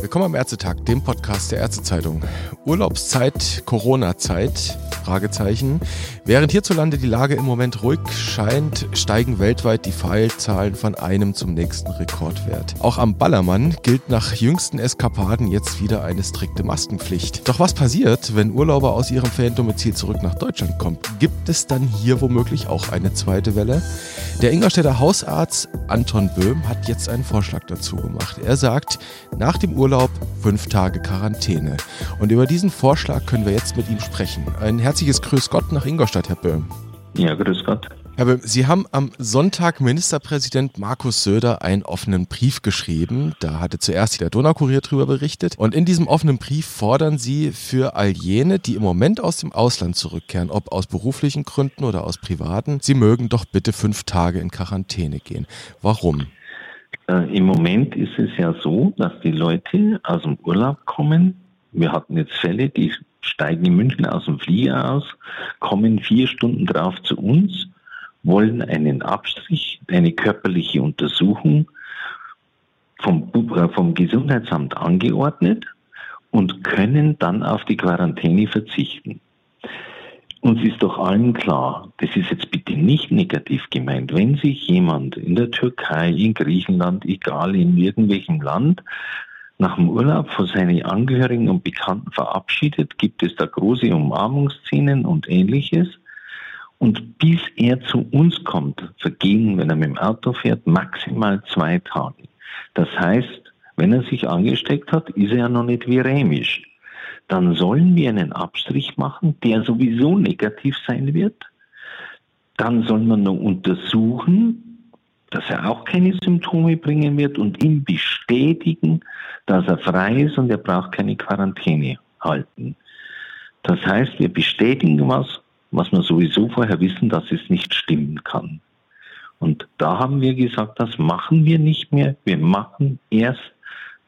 Willkommen am Ärztetag, dem Podcast der Ärztezeitung. Urlaubszeit, Corona-Zeit, Fragezeichen. Während hierzulande die Lage im Moment ruhig scheint, steigen weltweit die Fallzahlen von einem zum nächsten Rekordwert. Auch am Ballermann gilt nach jüngsten Eskapaden jetzt wieder eine strikte Maskenpflicht. Doch was passiert, wenn Urlauber aus ihrem Feriendomizil zurück nach Deutschland kommen? Gibt es dann hier womöglich auch eine zweite Welle? Der Ingolstädter Hausarzt Anton Böhm hat jetzt einen Vorschlag dazu gemacht. Er sagt, nach dem Urlaub fünf Tage Quarantäne. Und über diesen Vorschlag können wir jetzt mit ihm sprechen. Ein herzliches Grüß Gott nach Ingolstadt, Herr Böhm. Ja, grüß Gott. Herr Böhm, Sie haben am Sonntag Ministerpräsident Markus Söder einen offenen Brief geschrieben. Da hatte zuerst der Donaukurier darüber berichtet. Und in diesem offenen Brief fordern Sie für all jene, die im Moment aus dem Ausland zurückkehren, ob aus beruflichen Gründen oder aus privaten, sie mögen doch bitte fünf Tage in Quarantäne gehen. Warum? Äh, Im Moment ist es ja so, dass die Leute aus dem Urlaub kommen. Wir hatten jetzt Fälle, die steigen in München aus dem Flieger aus, kommen vier Stunden drauf zu uns wollen einen Abstrich, eine körperliche Untersuchung vom, äh, vom Gesundheitsamt angeordnet und können dann auf die Quarantäne verzichten. Uns ist doch allen klar, das ist jetzt bitte nicht negativ gemeint. Wenn sich jemand in der Türkei, in Griechenland, egal in irgendwelchem Land, nach dem Urlaub von seinen Angehörigen und Bekannten verabschiedet, gibt es da große Umarmungsszenen und ähnliches. Und bis er zu uns kommt, vergehen, wenn er mit dem Auto fährt, maximal zwei Tage. Das heißt, wenn er sich angesteckt hat, ist er ja noch nicht viremisch. Dann sollen wir einen Abstrich machen, der sowieso negativ sein wird. Dann soll man noch untersuchen, dass er auch keine Symptome bringen wird und ihm bestätigen, dass er frei ist und er braucht keine Quarantäne halten. Das heißt, wir bestätigen was was wir sowieso vorher wissen, dass es nicht stimmen kann. Und da haben wir gesagt, das machen wir nicht mehr. Wir machen erst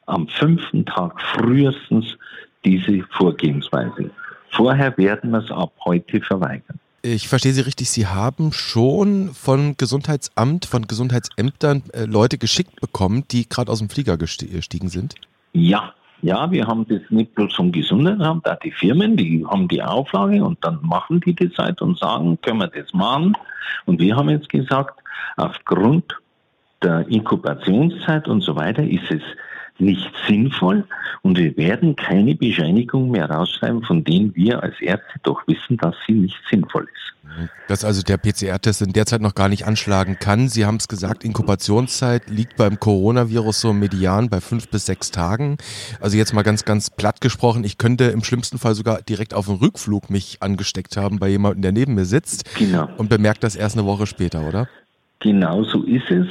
am fünften Tag frühestens diese Vorgehensweise. Vorher werden wir es ab heute verweigern. Ich verstehe Sie richtig, Sie haben schon von Gesundheitsamt, von Gesundheitsämtern äh, Leute geschickt bekommen, die gerade aus dem Flieger gestiegen sind? Ja, ja, wir haben das nicht bloß vom Gesundheitsamt, auch die Firmen, die haben die Auflage und dann machen die das halt und sagen, können wir das machen. Und wir haben jetzt gesagt, aufgrund der Inkubationszeit und so weiter ist es nicht sinnvoll und wir werden keine Bescheinigung mehr rausschreiben, von denen wir als Ärzte doch wissen, dass sie nicht sinnvoll ist. Dass also der PCR-Test in der Zeit noch gar nicht anschlagen kann. Sie haben es gesagt, Inkubationszeit liegt beim Coronavirus so median bei fünf bis sechs Tagen. Also jetzt mal ganz, ganz platt gesprochen, ich könnte im schlimmsten Fall sogar direkt auf dem Rückflug mich angesteckt haben bei jemandem, der neben mir sitzt genau. und bemerkt das erst eine Woche später, oder? Genau so ist es.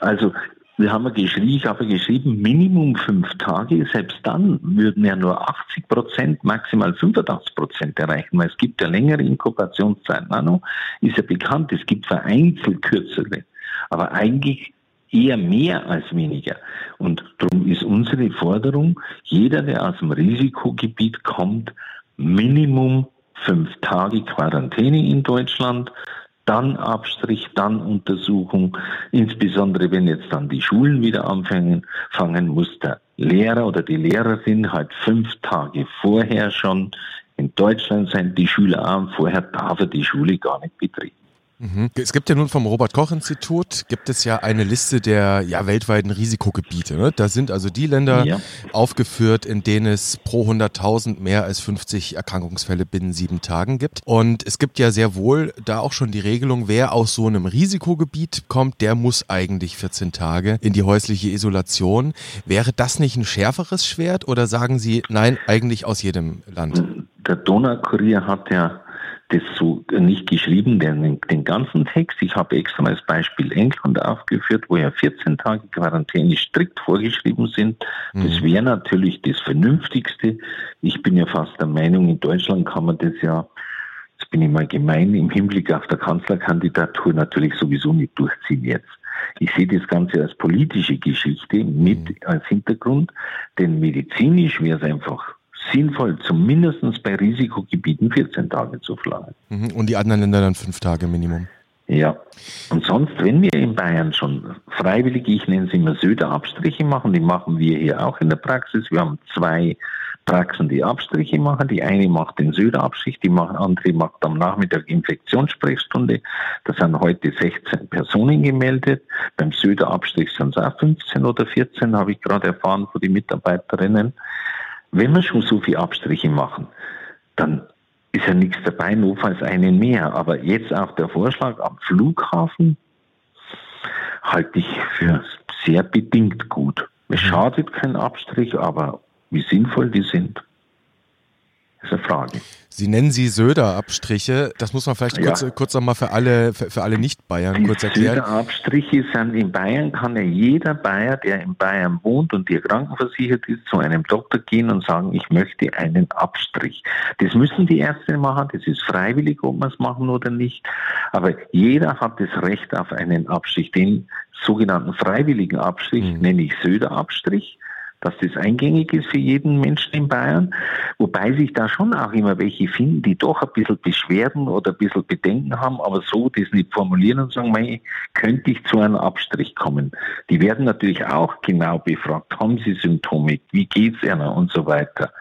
Also wir haben geschrieben, ich habe geschrieben, Minimum fünf Tage. Selbst dann würden ja nur 80 Prozent, maximal 85 Prozent erreichen, weil es gibt ja längere Inkubationszeiten. Nano ist ja bekannt, es gibt vereinzelt kürzere, aber eigentlich eher mehr als weniger. Und darum ist unsere Forderung, jeder, der aus dem Risikogebiet kommt, Minimum fünf Tage Quarantäne in Deutschland, dann Abstrich, dann Untersuchung. Insbesondere wenn jetzt dann die Schulen wieder anfangen, fangen, muss der Lehrer oder die Lehrerin halt fünf Tage vorher schon in Deutschland sein, die Schüler auch. Vorher darf er die Schule gar nicht betreten. Mhm. Es gibt ja nun vom Robert-Koch-Institut gibt es ja eine Liste der ja, weltweiten Risikogebiete. Ne? Da sind also die Länder ja. aufgeführt, in denen es pro 100.000 mehr als 50 Erkrankungsfälle binnen sieben Tagen gibt. Und es gibt ja sehr wohl da auch schon die Regelung, wer aus so einem Risikogebiet kommt, der muss eigentlich 14 Tage in die häusliche Isolation. Wäre das nicht ein schärferes Schwert oder sagen Sie, nein, eigentlich aus jedem Land? Der Donaukurier hat ja das so nicht geschrieben, den, den ganzen Text. Ich habe extra als Beispiel England aufgeführt, wo ja 14 Tage Quarantäne strikt vorgeschrieben sind. Das mhm. wäre natürlich das Vernünftigste. Ich bin ja fast der Meinung, in Deutschland kann man das ja, jetzt bin ich mal gemein, im Hinblick auf der Kanzlerkandidatur natürlich sowieso nicht durchziehen jetzt. Ich sehe das Ganze als politische Geschichte mit mhm. als Hintergrund, denn medizinisch wäre es einfach sinnvoll, zumindest bei Risikogebieten 14 Tage zu verlangen. Mhm. Und die anderen Länder dann fünf Tage Minimum? Ja. Und sonst, wenn wir in Bayern schon freiwillig, ich nenne es immer Söder-Abstriche machen, die machen wir hier auch in der Praxis. Wir haben zwei Praxen, die Abstriche machen. Die eine macht den Söder-Abstrich, die andere macht am Nachmittag Infektionssprechstunde. Da sind heute 16 Personen gemeldet. Beim Söder-Abstrich sind es auch 15 oder 14, habe ich gerade erfahren von den Mitarbeiterinnen. Wenn wir schon so viele Abstriche machen, dann ist ja nichts dabei, notfalls einen mehr. Aber jetzt auch der Vorschlag am Flughafen halte ich für sehr bedingt gut. Es mhm. schadet kein Abstrich, aber wie sinnvoll die sind, ist eine Frage. Sie nennen sie Söder-Abstriche. Das muss man vielleicht kurz, ja. kurz nochmal für alle, für, für alle Nicht-Bayern kurz erklären. Söder-Abstriche sind in Bayern, kann ja jeder Bayer, der in Bayern wohnt und hier krankenversichert ist, zu einem Doktor gehen und sagen, ich möchte einen Abstrich. Das müssen die Ärzte machen, das ist freiwillig, ob man es machen oder nicht. Aber jeder hat das Recht auf einen Abstrich. Den sogenannten freiwilligen Abstrich mhm. nenne ich Söder-Abstrich dass das eingängig ist für jeden Menschen in Bayern, wobei sich da schon auch immer welche finden, die doch ein bisschen Beschwerden oder ein bisschen Bedenken haben, aber so das nicht formulieren und sagen, mei, könnte ich zu einem Abstrich kommen. Die werden natürlich auch genau befragt, haben sie Symptome, wie geht's ihnen und so weiter.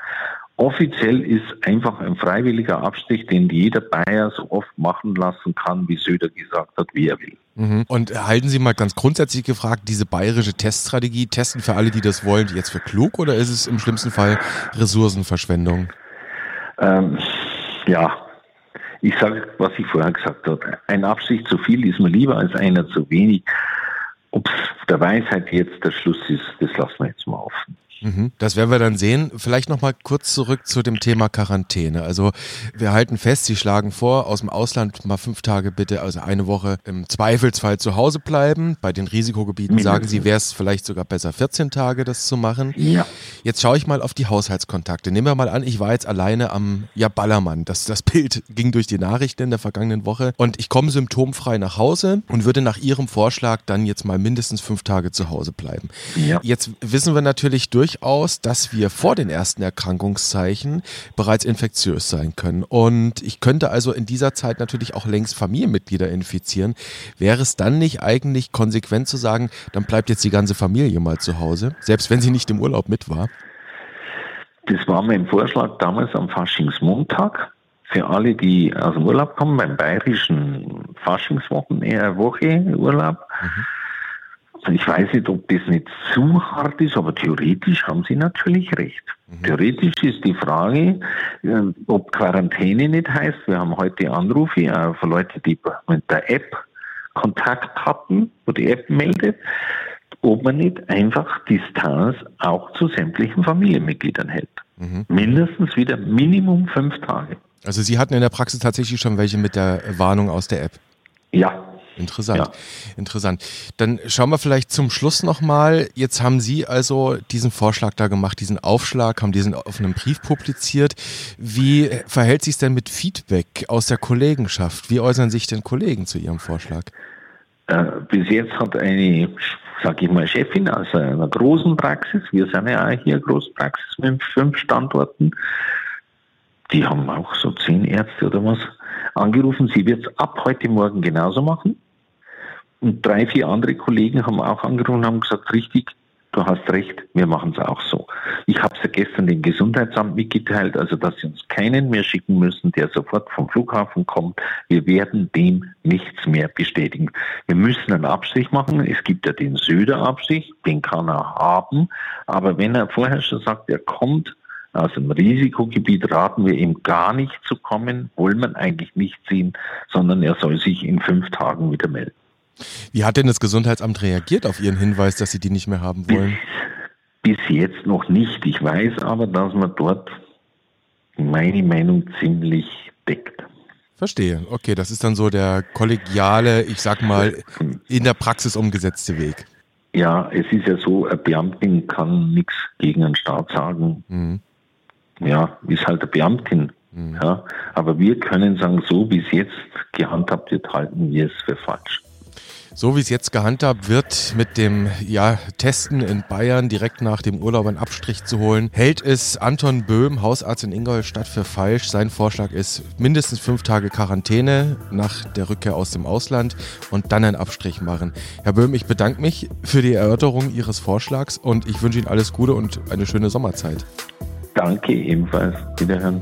Offiziell ist einfach ein freiwilliger Abstrich, den jeder Bayer so oft machen lassen kann, wie Söder gesagt hat, wie er will. Mhm. Und halten Sie mal ganz grundsätzlich gefragt, diese bayerische Teststrategie, testen für alle, die das wollen, jetzt für klug oder ist es im schlimmsten Fall Ressourcenverschwendung? Ähm, ja, ich sage, was ich vorher gesagt habe. Ein Abstrich zu viel ist mir lieber als einer zu wenig. Ob es der Weisheit jetzt der Schluss ist, das lassen wir jetzt mal offen. Mhm. Das werden wir dann sehen. Vielleicht noch mal kurz zurück zu dem Thema Quarantäne. Also wir halten fest, Sie schlagen vor, aus dem Ausland mal fünf Tage bitte, also eine Woche im Zweifelsfall zu Hause bleiben. Bei den Risikogebieten sagen Sie, wäre es vielleicht sogar besser, 14 Tage das zu machen. Ja. Jetzt schaue ich mal auf die Haushaltskontakte. Nehmen wir mal an, ich war jetzt alleine am ja, Ballermann. Das, das Bild ging durch die Nachrichten in der vergangenen Woche und ich komme symptomfrei nach Hause und würde nach Ihrem Vorschlag dann jetzt mal mindestens fünf Tage zu Hause bleiben. Ja. Jetzt wissen wir natürlich durch durchaus, dass wir vor den ersten Erkrankungszeichen bereits infektiös sein können. Und ich könnte also in dieser Zeit natürlich auch längst Familienmitglieder infizieren. Wäre es dann nicht eigentlich konsequent zu sagen, dann bleibt jetzt die ganze Familie mal zu Hause, selbst wenn sie nicht im Urlaub mit war? Das war mein Vorschlag damals am Faschingsmontag für alle, die aus dem Urlaub kommen, beim bayerischen Faschingswochen, eher Woche Urlaub. Mhm. Ich weiß nicht, ob das nicht zu hart ist, aber theoretisch haben Sie natürlich recht. Mhm. Theoretisch ist die Frage, äh, ob Quarantäne nicht heißt, wir haben heute Anrufe äh, von Leuten, die mit der App Kontakt hatten, wo die App meldet, ob man nicht einfach Distanz auch zu sämtlichen Familienmitgliedern hält. Mhm. Mindestens wieder Minimum fünf Tage. Also Sie hatten in der Praxis tatsächlich schon welche mit der Warnung aus der App? Ja, Interessant, ja. interessant. Dann schauen wir vielleicht zum Schluss nochmal. Jetzt haben Sie also diesen Vorschlag da gemacht, diesen Aufschlag, haben diesen auf einem Brief publiziert. Wie verhält sich es denn mit Feedback aus der Kollegenschaft? Wie äußern sich denn Kollegen zu Ihrem Vorschlag? Äh, bis jetzt hat eine, sage ich mal, Chefin aus einer großen Praxis, wir sind ja auch hier Großpraxis mit fünf Standorten, die haben auch so zehn Ärzte oder was angerufen. Sie wird es ab heute Morgen genauso machen. Und drei, vier andere Kollegen haben auch angerufen und haben gesagt, richtig, du hast recht, wir machen es auch so. Ich habe es ja gestern dem Gesundheitsamt mitgeteilt, also dass sie uns keinen mehr schicken müssen, der sofort vom Flughafen kommt. Wir werden dem nichts mehr bestätigen. Wir müssen einen Abstrich machen. Es gibt ja den Söder-Abstrich, den kann er haben. Aber wenn er vorher schon sagt, er kommt aus dem Risikogebiet, raten wir ihm gar nicht zu kommen, wollen wir eigentlich nicht ziehen, sondern er soll sich in fünf Tagen wieder melden. Wie hat denn das Gesundheitsamt reagiert auf Ihren Hinweis, dass Sie die nicht mehr haben wollen? Bis, bis jetzt noch nicht. Ich weiß aber, dass man dort meine Meinung ziemlich deckt. Verstehe. Okay, das ist dann so der kollegiale, ich sag mal, in der Praxis umgesetzte Weg. Ja, es ist ja so, ein Beamtin kann nichts gegen einen Staat sagen. Mhm. Ja, ist halt eine Beamtin. Mhm. Ja, aber wir können sagen, so wie es jetzt gehandhabt wird, halten wir es für falsch. So wie es jetzt gehandhabt wird, mit dem ja, Testen in Bayern direkt nach dem Urlaub einen Abstrich zu holen, hält es Anton Böhm, Hausarzt in Ingolstadt, für falsch. Sein Vorschlag ist mindestens fünf Tage Quarantäne nach der Rückkehr aus dem Ausland und dann einen Abstrich machen. Herr Böhm, ich bedanke mich für die Erörterung Ihres Vorschlags und ich wünsche Ihnen alles Gute und eine schöne Sommerzeit. Danke ebenfalls. Wiederhören.